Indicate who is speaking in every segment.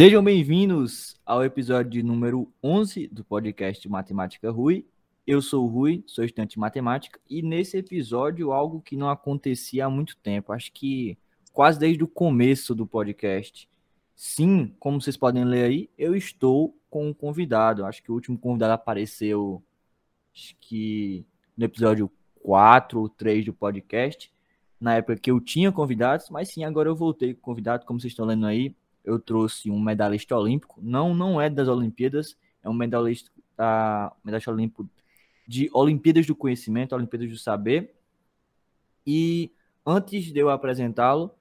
Speaker 1: Sejam bem-vindos ao episódio número 11 do podcast Matemática Rui. Eu sou o Rui, sou estudante de matemática, e nesse episódio, algo que não acontecia há muito tempo, acho que quase desde o começo do podcast. Sim, como vocês podem ler aí, eu estou com um convidado. Acho que o último convidado apareceu acho que no episódio 4 ou 3 do podcast, na época que eu tinha convidados, mas sim, agora eu voltei com convidado, como vocês estão lendo aí, eu trouxe um medalhista olímpico, não não é das Olimpíadas, é um medalhista, uh, medalhista olímpico de Olimpíadas do Conhecimento, Olimpíadas do Saber. E antes de eu apresentá-lo,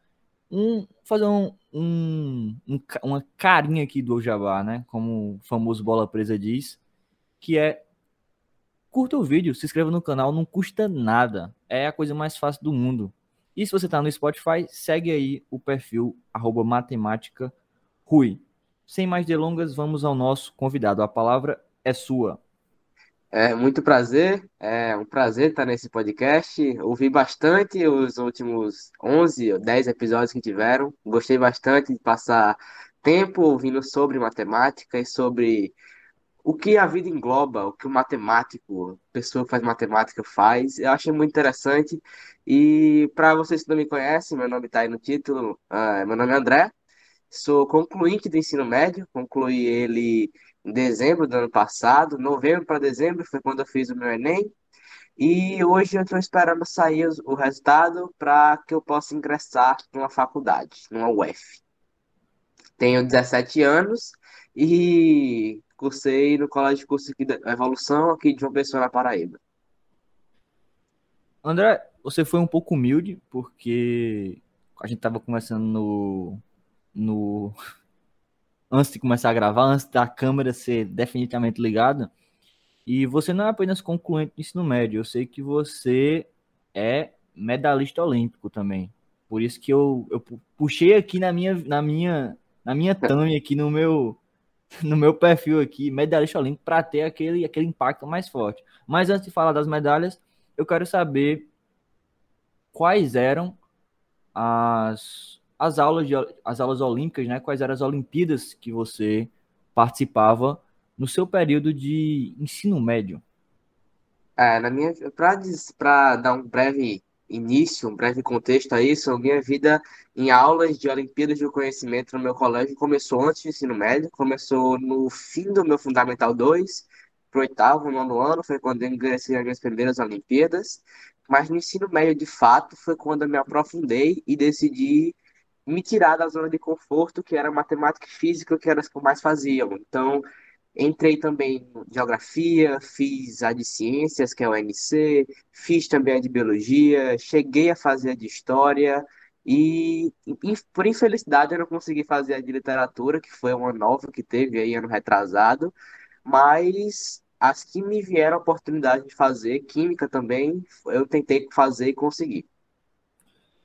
Speaker 1: um, fazer um, um, um, uma carinha aqui do Ojabá, né? Como o famoso Bola Presa diz, que é curta o vídeo, se inscreva no canal, não custa nada. É a coisa mais fácil do mundo. E se você está no Spotify, segue aí o perfil arroba matemática Rui. Sem mais delongas, vamos ao nosso convidado. A palavra é sua.
Speaker 2: É muito prazer, é um prazer estar nesse podcast. Ouvi bastante os últimos 11 ou 10 episódios que tiveram. Gostei bastante de passar tempo ouvindo sobre matemática e sobre o que a vida engloba, o que o matemático, a pessoa que faz matemática faz. Eu achei muito interessante. E para vocês que não me conhecem, meu nome está aí no título, uh, meu nome é André, sou concluinte do ensino médio, concluí ele em dezembro do ano passado, novembro para dezembro foi quando eu fiz o meu Enem. E hoje eu estou esperando sair o resultado para que eu possa ingressar numa faculdade, numa UF. Tenho 17 anos e cursei no Colégio de Curso Evolução aqui de João Pessoa, na Paraíba.
Speaker 1: André, você foi um pouco humilde, porque a gente estava conversando no, no antes de começar a gravar, antes da câmera ser definitivamente ligada. E você não é apenas concluinte do ensino médio, eu sei que você é medalhista olímpico também. Por isso que eu, eu puxei aqui na minha na minha na minha thumb aqui no meu no meu perfil aqui, medalhista olímpico para ter aquele aquele impacto mais forte. Mas antes de falar das medalhas, eu quero saber quais eram as as aulas, de, as aulas olímpicas, né? Quais eram as Olimpíadas que você participava no seu período de ensino médio?
Speaker 2: É, na minha, para dar um breve início, um breve contexto a isso, a minha vida em aulas de Olimpíadas do Conhecimento no meu colégio começou antes do ensino médio, começou no fim do meu Fundamental 2, pro oitavo, nono ano, foi quando eu ingressei nas minhas primeiras Olimpíadas, mas no ensino médio, de fato, foi quando eu me aprofundei e decidi me tirar da zona de conforto, que era matemática e física, que era as que eu mais fazia. Então, entrei também em geografia, fiz a de ciências, que é o NC, fiz também a de biologia, cheguei a fazer a de história, e, por infelicidade eu não consegui fazer a de literatura, que foi uma nova que teve aí ano retrasado, mas as que me vieram a oportunidade de fazer, química também, eu tentei fazer e consegui.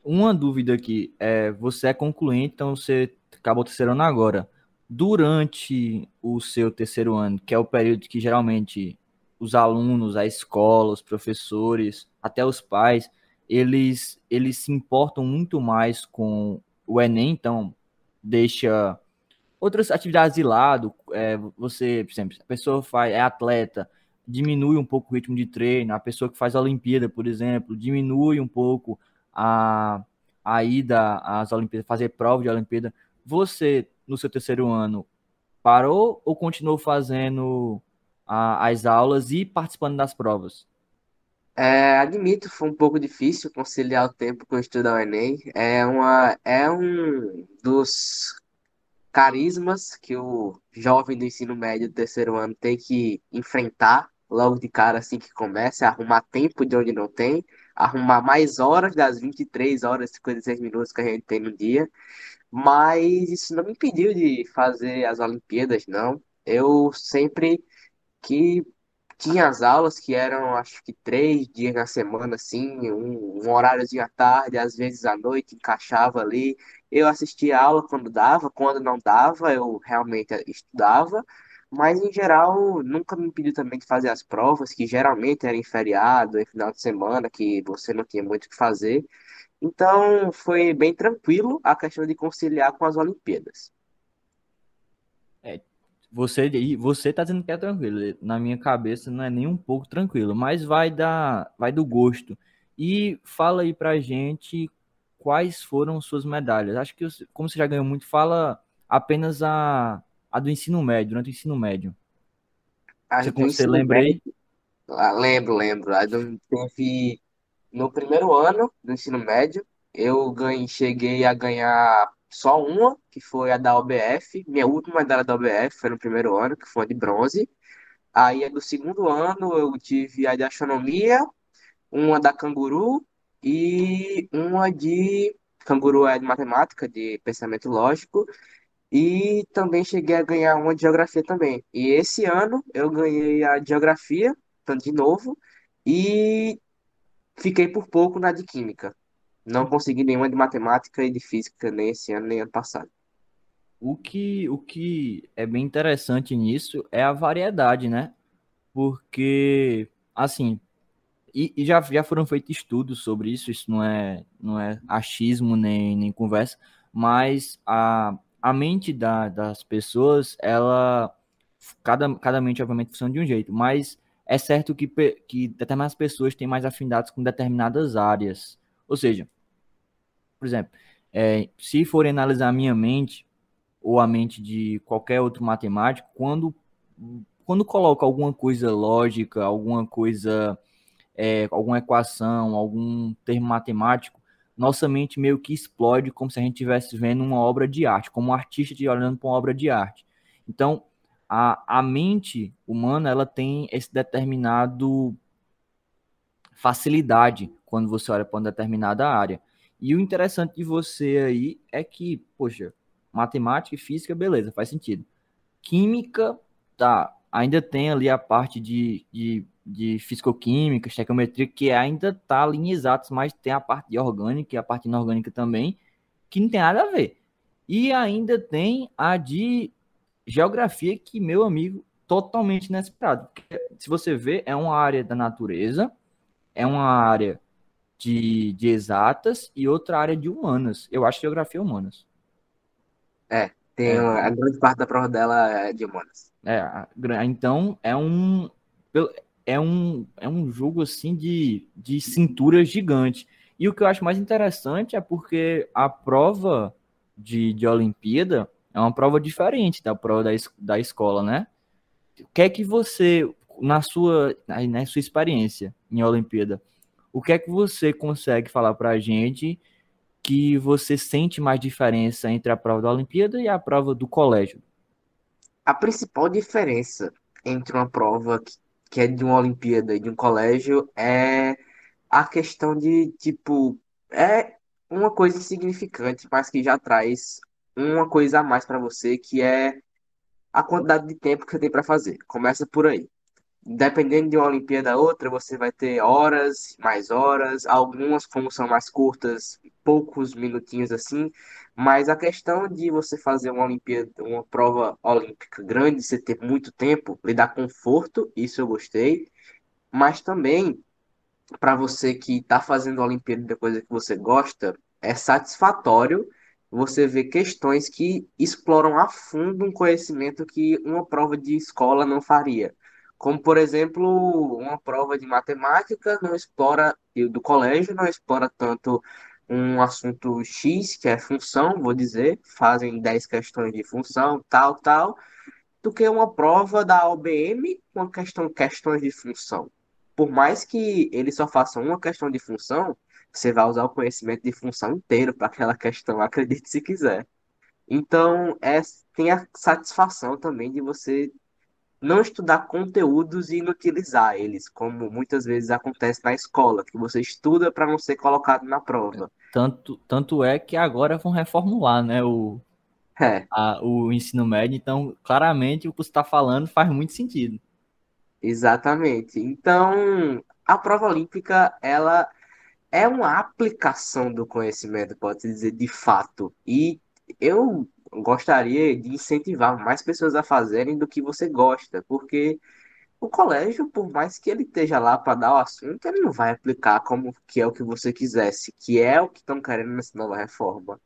Speaker 1: Uma dúvida aqui, é, você é concluinte, então você acabou o terceiro ano agora. Durante o seu terceiro ano, que é o período que geralmente os alunos, a escola, os professores, até os pais, eles, eles se importam muito mais com o Enem, então deixa outras atividades de lado. É, você, por exemplo, a pessoa faz, é atleta, diminui um pouco o ritmo de treino, a pessoa que faz a Olimpíada, por exemplo, diminui um pouco a, a ida às Olimpíadas, fazer prova de Olimpíada, você, no seu terceiro ano, parou ou continuou fazendo a, as aulas e participando das provas?
Speaker 2: É, admito, foi um pouco difícil conciliar o tempo com estudar o Enem. É, uma, é um dos carismas que o jovem do ensino médio do terceiro ano tem que enfrentar logo de cara assim que começa, arrumar tempo de onde não tem arrumar mais horas das 23 horas e 56 minutos que a gente tem no dia, mas isso não me impediu de fazer as Olimpíadas, não. Eu sempre que tinha as aulas que eram, acho que três dias na semana, assim, um, um horáriozinho à tarde, às vezes à noite, encaixava ali. Eu assistia a aula quando dava, quando não dava, eu realmente estudava. Mas, em geral, nunca me impediu também de fazer as provas, que geralmente era em feriado, em final de semana, que você não tinha muito o que fazer. Então, foi bem tranquilo a questão de conciliar com as Olimpíadas.
Speaker 1: Você, e você tá dizendo que é tranquilo. Na minha cabeça não é nem um pouco tranquilo, mas vai dar, vai do gosto. E fala aí pra gente quais foram suas medalhas. Acho que, como você já ganhou muito, fala apenas a, a do ensino médio, durante o ensino médio.
Speaker 2: As
Speaker 1: Você,
Speaker 2: do
Speaker 1: você
Speaker 2: ensino
Speaker 1: lembra aí?
Speaker 2: médio, ah, lembro, lembro. A do- teve no primeiro ano do ensino médio, eu ganhei, cheguei a ganhar só uma, que foi a da OBF. Minha última medalha da OBF foi no primeiro ano, que foi de bronze. Aí, do segundo ano, eu tive a de astronomia, uma da canguru e uma de. Canguru é de matemática, de pensamento lógico. E também cheguei a ganhar uma de geografia também. E esse ano eu ganhei a de geografia, tanto de novo, e fiquei por pouco na de química. Não consegui nenhuma de matemática e de física, nem esse ano, nem ano passado.
Speaker 1: O que, o que é bem interessante nisso é a variedade, né? Porque, assim, e, e já, já foram feitos estudos sobre isso, isso não é, não é achismo nem, nem conversa, mas a, a mente da, das pessoas, ela, cada, cada mente obviamente funciona de um jeito, mas é certo que, que determinadas pessoas têm mais afinidades com determinadas áreas. Ou seja, por exemplo, é, se forem analisar a minha mente, ou a mente de qualquer outro matemático, quando, quando coloca alguma coisa lógica, alguma coisa é, alguma equação, algum termo matemático, nossa mente meio que explode como se a gente estivesse vendo uma obra de arte, como um artista olhando para uma obra de arte. Então, a, a mente humana ela tem esse determinado facilidade quando você olha para uma determinada área. E o interessante de você aí é que, poxa, matemática e física, beleza, faz sentido. Química, tá, ainda tem ali a parte de, de, de fisicoquímica, estequiometria, que ainda tá ali em exatos, mas tem a parte de orgânica e a parte inorgânica também, que não tem nada a ver. E ainda tem a de geografia, que, meu amigo, totalmente inesperado. Porque, se você vê, é uma área da natureza, é uma área de, de exatas e outra área de humanas. Eu acho geografia humanas.
Speaker 2: É, tem
Speaker 1: É,
Speaker 2: uma- a grande parte da prova dela é de humanas.
Speaker 1: É, então é um é um é um jogo assim de, de cintura gigante. E o que eu acho mais interessante é porque a prova de, de Olimpíada é uma prova diferente da prova da, da escola, né? O que é que você, na sua, na sua experiência em Olimpíada, o que é que você consegue falar pra gente que você sente mais diferença entre a prova da Olimpíada e a prova do colégio?
Speaker 2: A principal diferença entre uma prova que é de uma Olimpíada e de um colégio é a questão de, tipo, é uma coisa insignificante, mas que já traz uma coisa a mais para você, que é a quantidade de tempo que você tem para fazer. Começa por aí. Dependendo de uma Olimpíada a outra, você vai ter horas, mais horas, algumas como são mais curtas, poucos minutinhos assim, mas a questão de você fazer uma Olimpíada, uma prova olímpica grande, você ter muito tempo, lhe dá conforto, isso eu gostei, mas também para você que está fazendo a Olimpíada de coisa que você gosta, é satisfatório você ver questões que exploram a fundo um conhecimento que uma prova de escola não faria. Como, por exemplo, uma prova de matemática não explora, do colégio não explora tanto um assunto X, que é função, vou dizer, fazem 10 questões de função, tal, tal, do que uma prova da OBM com questão, questões de função. Por mais que ele só faça uma questão de função, você vai usar o conhecimento de função inteiro para aquela questão, acredite se quiser. Então, é, tem a satisfação também de você não estudar conteúdos e inutilizar eles, como muitas vezes acontece na escola, que você estuda para não ser colocado na prova.
Speaker 1: Tanto, tanto é que agora vão reformular, né, o,
Speaker 2: É,
Speaker 1: a- o ensino médio, então claramente o que você está falando faz muito sentido.
Speaker 2: exatamente. Então, a prova olímpica, ela é uma aplicação do conhecimento, pode-se dizer, de fato. E eu gostaria de incentivar mais pessoas a fazerem do que você gosta, porque o colégio, por mais que ele esteja lá para dar o assunto, ele não vai aplicar como que é o que você quisesse, que é o que estão querendo nessa nova reforma.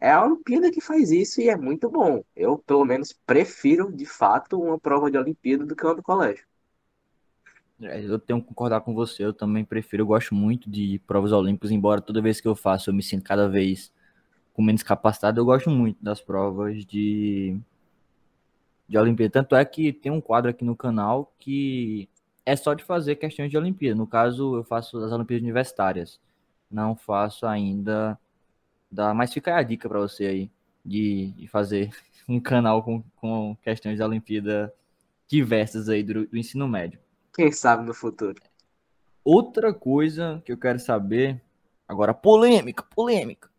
Speaker 2: É a Olimpíada que faz isso e é muito bom. Eu, pelo menos, prefiro, de fato, uma prova de Olimpíada do que uma do colégio.
Speaker 1: É, eu tenho que concordar com você, eu também prefiro, eu gosto muito de provas olímpicas, embora toda vez que eu faço eu me sinto cada vez com menos capacidade, eu gosto muito das provas de, de Olimpíada. Tanto é que tem um quadro aqui no canal que é só de fazer questões de Olimpíada. No caso, eu faço as Olimpíadas Universitárias. Não faço ainda da. Mas fica a dica para você aí de, de, fazer um canal com, com questões de Olimpíada diversas aí do, do ensino médio.
Speaker 2: Quem sabe no futuro.
Speaker 1: Outra coisa que eu quero saber, agora polêmica, polêmica.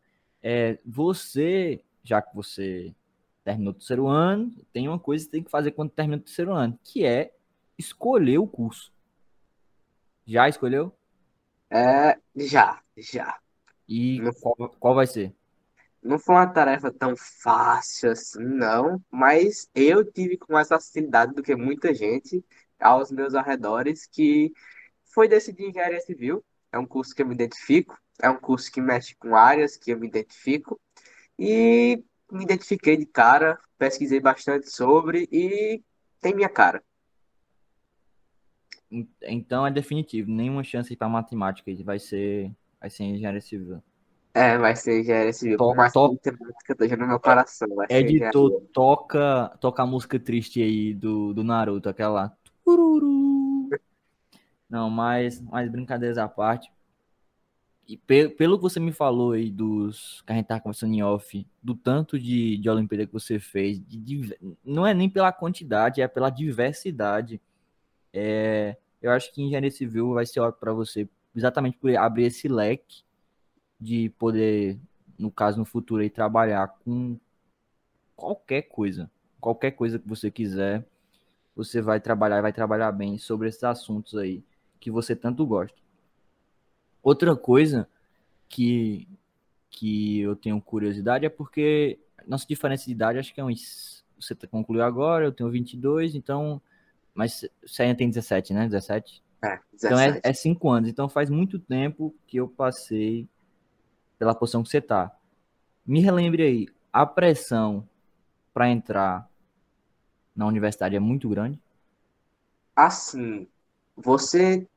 Speaker 1: É, você, já que você terminou o terceiro ano, tem uma coisa que você tem que fazer quando termina o terceiro ano, que é escolher o curso. Já escolheu?
Speaker 2: É, já, já.
Speaker 1: E não, qual, qual vai ser?
Speaker 2: Não foi uma tarefa tão fácil assim, não, mas eu tive com mais facilidade do que muita gente aos meus arredores que foi decidir engenharia civil. É um curso que eu me identifico, é um curso que mexe com áreas que eu me identifico e me identifiquei de cara, pesquisei bastante sobre e tem minha cara.
Speaker 1: Então é definitivo, nenhuma chance para matemática, vai ser, vai ser engenharia civil.
Speaker 2: É, vai ser engenharia civil. To, mas to... tem música esteja no meu coração.
Speaker 1: Editor, toca, toca a música triste aí do, do Naruto, aquela. Não, mas, mas brincadeiras à parte. E pe pelo que você me falou aí dos que a gente tá conversando em off, do tanto de, de Olimpíada que você fez, de, de, não é nem pela quantidade, é pela diversidade. É, eu acho que engenharia civil vai ser ótimo para você, exatamente por abrir esse leque de poder, no caso, no futuro, aí, trabalhar com qualquer coisa. Qualquer coisa que você quiser, você vai trabalhar e vai trabalhar bem sobre esses assuntos aí que você tanto gosta. Outra coisa que, que eu tenho curiosidade é porque nossa diferença de idade acho que é uns. Você concluiu agora, eu tenho 22, então. Mas você ainda tem 17, né? 17?
Speaker 2: É, 17.
Speaker 1: Então é, é 5 anos. Então faz muito tempo que eu passei pela posição que você tá. Me relembre aí, a pressão para entrar na universidade é muito grande?
Speaker 2: Assim, você.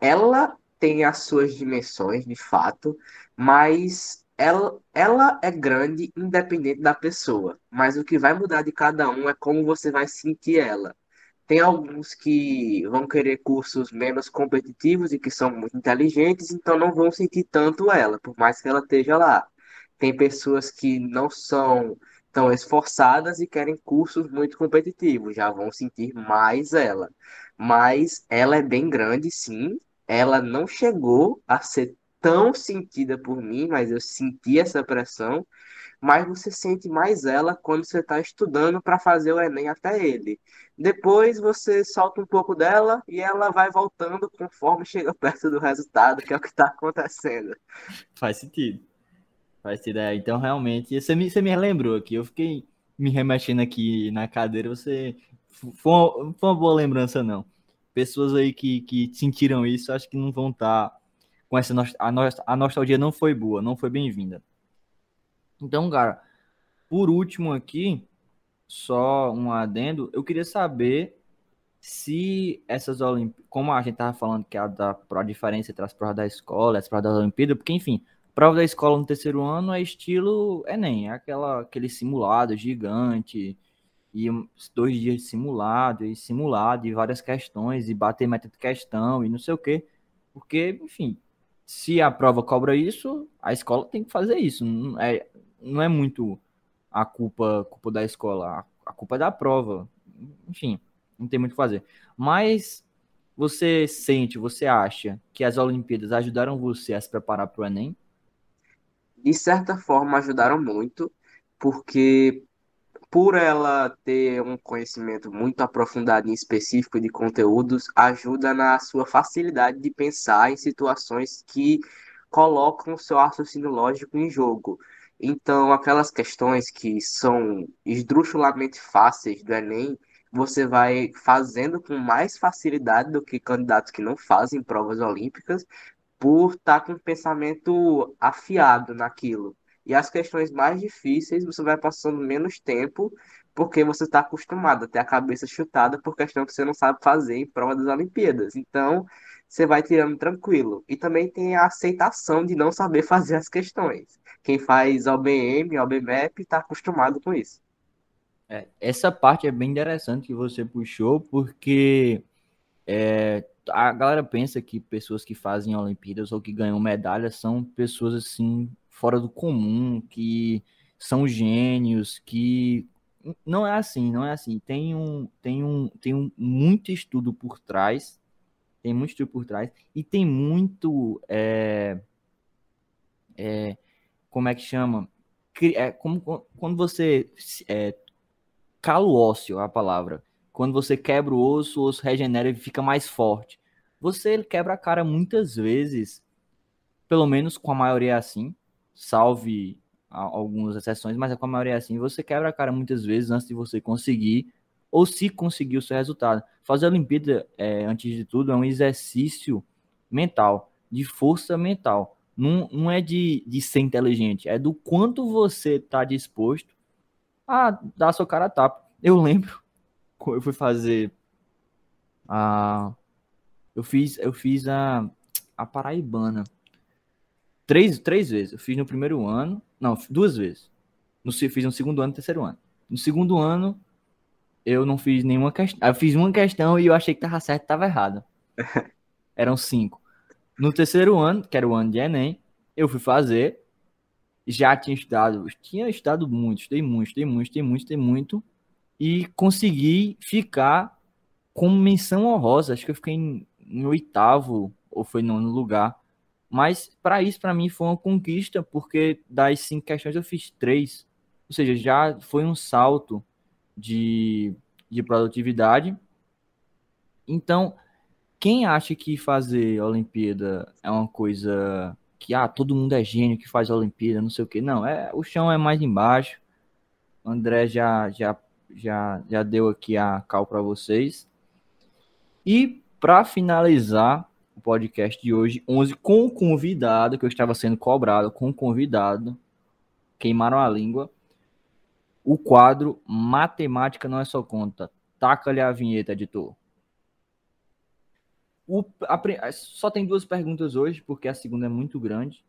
Speaker 2: Ela tem as suas dimensões, de fato, mas ela, ela é grande independente da pessoa. Mas o que vai mudar de cada um é como você vai sentir ela. Tem alguns que vão querer cursos menos competitivos e que são muito inteligentes, então não vão sentir tanto ela, por mais que ela esteja lá. Tem pessoas que não são tão esforçadas e querem cursos muito competitivos, já vão sentir mais ela. Mas ela é bem grande, sim, ela não chegou a ser tão sentida por mim, mas eu senti essa pressão. Mas você sente mais ela quando você está estudando para fazer o Enem até ele. Depois você solta um pouco dela e ela vai voltando conforme chega perto do resultado, que é o que está acontecendo.
Speaker 1: Faz sentido. Faz. É, então, realmente, você me, você me lembrou aqui. Eu fiquei me remexendo aqui na cadeira. Você. Foi uma, foi uma boa lembrança, não pessoas aí que, que sentiram isso, acho que não vão estar tá com essa a, no, a nostalgia não foi boa, não foi bem-vinda. Então, cara, por último aqui, só um adendo, eu queria saber se essas Olimpíadas, como a gente tava falando que a, da, a diferença entre as provas da escola e as provas da Olimpíada, porque enfim, prova da escola no terceiro ano é estilo Enem, é aquela, aquele simulado gigante, e dois dias de simulado, e simulado, e várias questões, e bater meta de questão, e não sei o quê. Porque, enfim, se a prova cobra isso, a escola tem que fazer isso. Não é, não é muito a culpa, culpa da escola, a culpa é da prova. Enfim, não tem muito o que fazer. Mas você sente, você acha que as Olimpíadas ajudaram você a se preparar para o Enem?
Speaker 2: De certa forma, ajudaram muito, porque por ela ter um conhecimento muito aprofundado em específico de conteúdos, ajuda na sua facilidade de pensar em situações que colocam o seu raciocínio lógico em jogo. Então, aquelas questões que são esdrúxulamente fáceis do Enem, você vai fazendo com mais facilidade do que candidatos que não fazem provas olímpicas, por estar com o pensamento afiado naquilo. E as questões mais difíceis você vai passando menos tempo porque você está acostumado a ter a cabeça chutada por questão que você não sabe fazer em prova das Olimpíadas. Então, você vai tirando tranquilo. E também tem a aceitação de não saber fazer as questões. Quem faz OBM, OBMAP, está acostumado com isso.
Speaker 1: É, essa parte é bem interessante que você puxou, porque é, a galera pensa que pessoas que fazem Olimpíadas ou que ganham medalhas são pessoas assim fora do comum, que são gênios, que não é assim, não é assim. Tem um, tem um, tem um muito estudo por trás, tem muito estudo por trás e tem muito, é, é, como é que chama? É como quando você é, cala o ósseo, a palavra. Quando você quebra o osso, o osso regenera e fica mais forte. Você quebra a cara muitas vezes, pelo menos com a maioria é assim, salve algumas exceções, mas com a maioria é assim, você quebra a cara muitas vezes antes de você conseguir, ou se conseguir o seu resultado. Fazer a Olimpíada, é, antes de tudo, é um exercício mental, de força mental. Não, não é de, de ser inteligente, é do quanto você está disposto a dar sua cara a tapa. Eu lembro, eu fui fazer a. Eu fiz, eu fiz a, a Paraibana. Três, três vezes. Eu fiz no primeiro ano. Não, duas vezes. No, fiz no segundo ano e terceiro ano. No segundo ano, eu não fiz nenhuma questão. Eu fiz uma questão e eu achei que tava certo e tava errado. Eram cinco. No terceiro ano, que era o ano de Enem, eu fui fazer. Já tinha estudado, tinha estudado muito, estudei muito, estudei muito, estudei muito, estudei muito. E consegui ficar com menção honrosa. Acho que eu fiquei em, em oitavo ou foi nono lugar mas para isso, para mim, foi uma conquista, porque das cinco questões eu fiz três. Ou seja, já foi um salto de, de produtividade. Então, quem acha que fazer Olimpíada é uma coisa que ah, todo mundo é gênio que faz Olimpíada, não sei o que. Não, é, o chão é mais embaixo. O André já, já, já, já deu aqui a cal para vocês. E para finalizar, o podcast de hoje, 11, com o convidado, que eu estava sendo cobrado com o convidado, queimaram a língua. O quadro Matemática não é só conta. Taca-lhe a vinheta, editor. O, a, só tem duas perguntas hoje, porque a segunda é muito grande.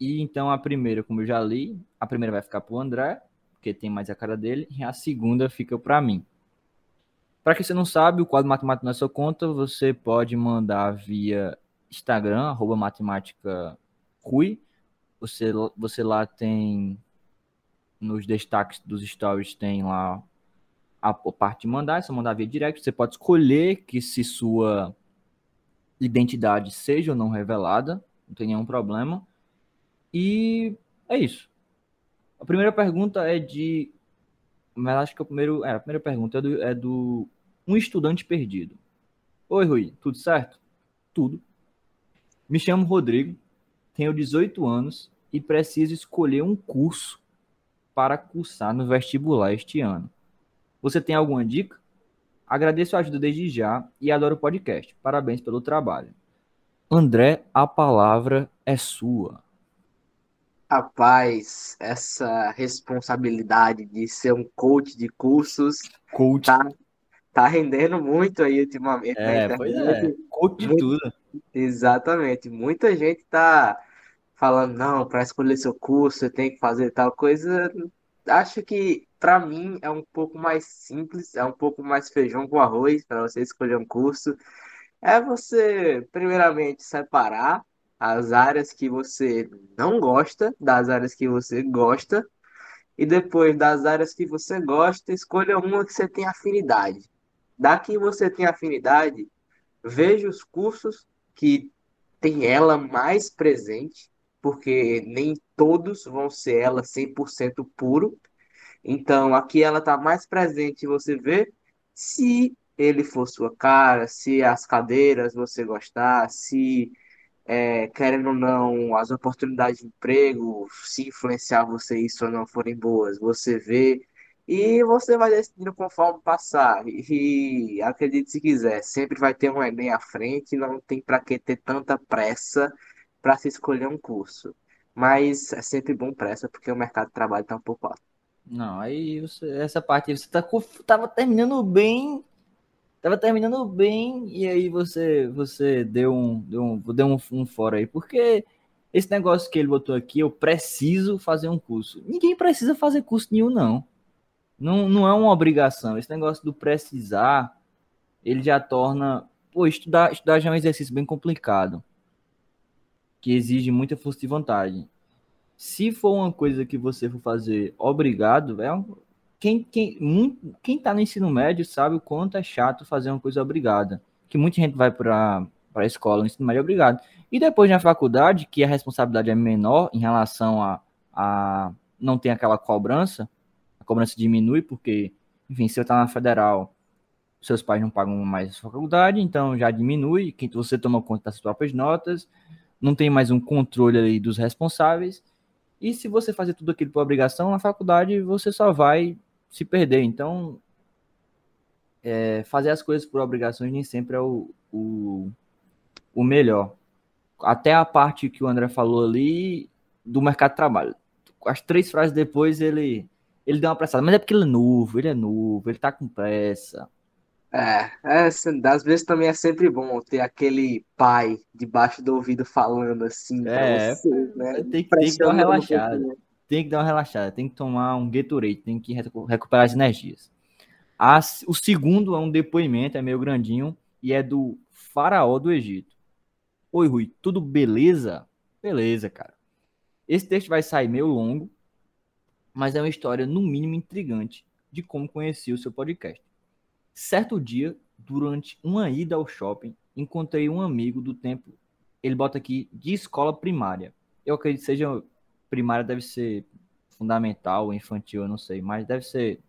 Speaker 1: E então a primeira, como eu já li, a primeira vai ficar para o André, porque tem mais a cara dele, e a segunda fica para mim. Para quem você não sabe, o quadro Matemática na sua conta, você pode mandar via Instagram, arroba matemática Rui. Você, você lá tem nos destaques dos stories tem lá a, parte de mandar, é só mandar via direct. Você pode escolher que se sua identidade seja ou não revelada, não tem nenhum problema. E é isso. A primeira pergunta é de. Mas acho que o primeiro, é, a primeira pergunta é do, é do um estudante perdido. Oi, Rui, tudo certo? Tudo. Me chamo Rodrigo, tenho 18 anos e preciso escolher um curso para cursar no vestibular este ano. Você tem alguma dica? Agradeço a ajuda desde já e adoro o podcast. Parabéns pelo trabalho. André, a palavra é sua.
Speaker 2: Rapaz, essa responsabilidade de ser um coach de cursos
Speaker 1: coach.
Speaker 2: tá tá rendendo muito aí ultimamente na
Speaker 1: É, pois é. Coach de tudo.
Speaker 2: exatamente. Muita gente tá falando, não, para escolher seu curso, você tem que fazer tal coisa. Acho que para mim é um pouco mais simples, é um pouco mais feijão com arroz para você escolher um curso. É você, primeiramente, separar as áreas que você não gosta das áreas que você gosta, e depois das áreas que você gosta, escolha uma que você tem afinidade. Da que você tem afinidade, veja os cursos que tem ela mais presente, porque nem todos vão ser ela 100% puro. Então, aqui ela está mais presente, você vê se ele for sua cara, se as cadeiras você gostar, se, é, querendo ou não, as oportunidades de emprego, se influenciar você isso ou não forem boas, você vê e você vai decidindo conforme passar. E, e acredite se quiser, sempre vai ter um Enem à frente, não tem para que ter tanta pressa para se escolher um curso. mas é sempre bom pressa porque o mercado de trabalho está um pouco alto.
Speaker 1: Não, aí você, essa parte você tá, tava terminando bem, tava terminando bem e aí você você deu um deu um, deu um, um fora aí, porque esse negócio que ele botou aqui, eu preciso fazer um curso. Ninguém precisa fazer curso nenhum, não. Não, não é uma obrigação. Esse negócio do precisar, ele já torna. Pô, estudar, estudar já é um exercício bem complicado. Que exige muita força de vontade. Se for uma coisa que você for fazer obrigado, é um, quem, quem, muito, quem tá no ensino médio sabe o quanto é chato fazer uma coisa obrigada. Que muita gente vai para a escola, no ensino médio, obrigado. E depois na faculdade, que a responsabilidade é menor em relação a, a não ter aquela cobrança, a cobrança diminui, porque, enfim, se você está na federal, seus pais não pagam mais a faculdade, então já diminui, que você toma conta das suas próprias notas, não tem mais um controle ali dos responsáveis, e se você fazer tudo aquilo por obrigação, na faculdade você só vai se perder. Então, é, fazer as coisas por obrigações nem sempre é o, o, o melhor até a parte que o André falou ali do mercado de trabalho. As três frases depois ele ele deu uma pressada, mas é porque ele é novo, ele é novo, ele tá com pressa.
Speaker 2: É, é, às vezes também é sempre bom ter aquele pai debaixo do ouvido falando assim
Speaker 1: é, você, né? Tem, tem que dar uma relaxada. Um tem que dar uma relaxada, tem que tomar um Gatorade, tem que recuperar as energias. As, o segundo é um depoimento, é meio grandinho, e é do faraó do Egito. Oi, Rui, tudo beleza? Beleza, cara. Esse texto vai sair meio longo, mas é uma história, no mínimo, intrigante de como conheci o seu podcast. Certo dia, durante uma ida ao shopping, encontrei um amigo do tempo, ele bota aqui, de escola primária. Eu acredito que seja primária, deve ser fundamental, infantil, eu não sei, mas deve ser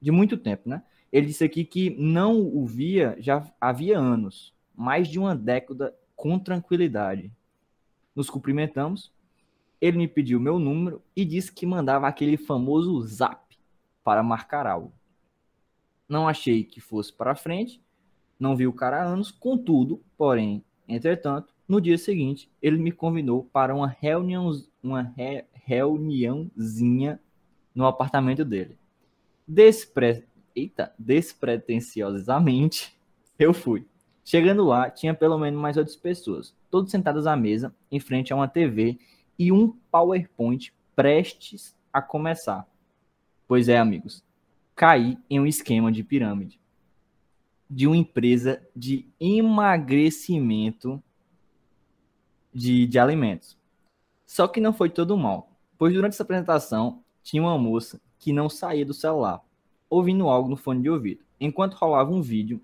Speaker 1: de muito tempo, né? Ele disse aqui que não o via já havia anos, mais de uma década com tranquilidade. Nos cumprimentamos. Ele me pediu meu número e disse que mandava aquele famoso zap para marcar algo. Não achei que fosse para frente, não vi o cara há anos, contudo, porém, entretanto, no dia seguinte, ele me convidou para uma reunião, uma re, reuniãozinha no apartamento dele. Despre, eita, despretensiosamente, eu fui. Chegando lá, tinha pelo menos mais outras pessoas, todos sentados à mesa, em frente a uma TV e um PowerPoint prestes a começar. Pois é, amigos, caí em um esquema de pirâmide de uma empresa de emagrecimento de, de alimentos. Só que não foi todo mal, pois durante essa apresentação tinha uma moça que não saía do celular, ouvindo algo no fone de ouvido, enquanto rolava um vídeo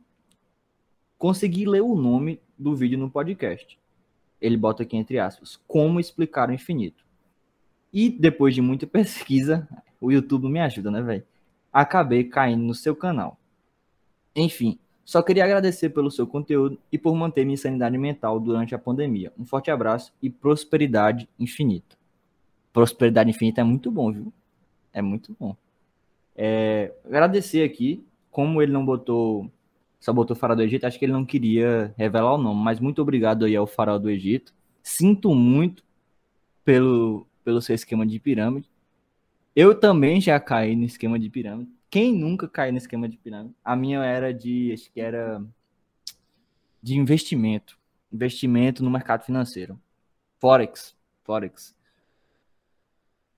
Speaker 1: consegui ler o nome do vídeo no podcast. Ele bota aqui entre aspas, como explicar o infinito. E depois de muita pesquisa, o YouTube me ajuda, né, velho? Acabei caindo no seu canal. Enfim, só queria agradecer pelo seu conteúdo e por manter minha sanidade mental durante a pandemia. Um forte abraço e prosperidade infinita. Prosperidade infinita é muito bom, viu? É muito bom. É, agradecer aqui, como ele não botou só botou Farol do Egito, acho que ele não queria revelar o nome, mas muito obrigado aí ao Farol do Egito. Sinto muito pelo, pelo seu esquema de pirâmide. Eu também já caí no esquema de pirâmide. Quem nunca caiu no esquema de pirâmide? A minha era de, acho que era de investimento. Investimento no mercado financeiro. Forex. Forex.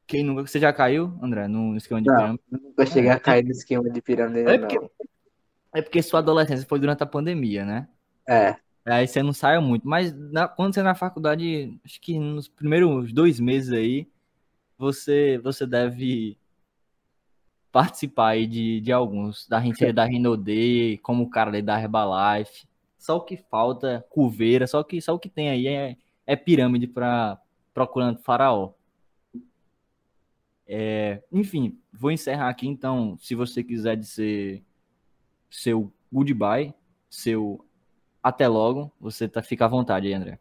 Speaker 1: Quem nunca. Você já caiu, André, no esquema de
Speaker 2: não,
Speaker 1: pirâmide?
Speaker 2: Nunca cheguei a cair no esquema de pirâmide. É porque, não.
Speaker 1: É porque sua adolescência foi durante a pandemia, né?
Speaker 2: É.
Speaker 1: Aí você não sai muito. Mas na, quando você é na faculdade, acho que nos primeiros dois meses aí, você, você deve participar aí de, de alguns. Da gente da Rinode, como o cara ali da Herbalife. Só o que falta, coveira, só, que, só o que tem aí é, é pirâmide para procurando faraó. É, enfim, vou encerrar aqui então. Se você quiser dizer seu goodbye, seu até logo. Você tá, fica à vontade aí, André.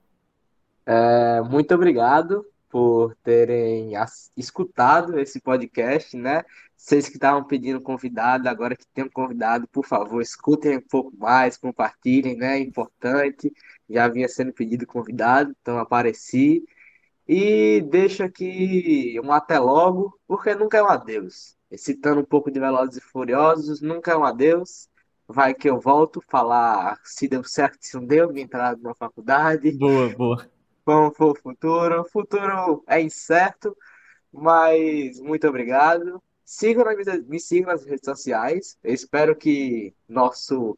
Speaker 2: É, muito obrigado por terem escutado esse podcast, né? Vocês que estavam pedindo convidado, agora que tem um convidado, por favor, escutem um pouco mais, compartilhem, né? É importante. Já vinha sendo pedido convidado, então apareci. E deixo aqui um até logo, porque nunca é um adeus. Citando um pouco de Velozes e Furiosos, nunca é um adeus. Vai que eu volto falar se deu certo, se não deu, me entrar numa faculdade,
Speaker 1: Boa, boa.
Speaker 2: Como for o futuro. O futuro é incerto, mas muito obrigado. Sigam me sigam nas redes sociais. Eu espero que nosso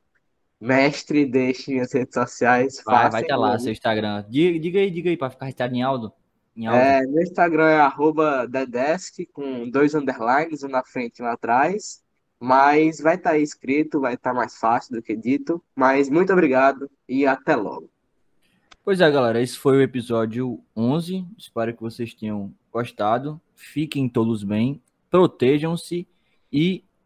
Speaker 2: mestre deixe minhas redes sociais
Speaker 1: Vai, vai estar lá, seu Instagram. Diga, diga aí, diga aí, para ficar registrado em áudio.
Speaker 2: É, no Instagram é arroba Dedesk, com dois underlines, um na frente e um atrás. Mas vai estar aí escrito, vai estar mais fácil do que dito. Mas muito obrigado e até logo.
Speaker 1: Pois é, galera, esse foi o episódio 11. Espero que vocês tenham gostado. Fiquem todos bem, protejam-se e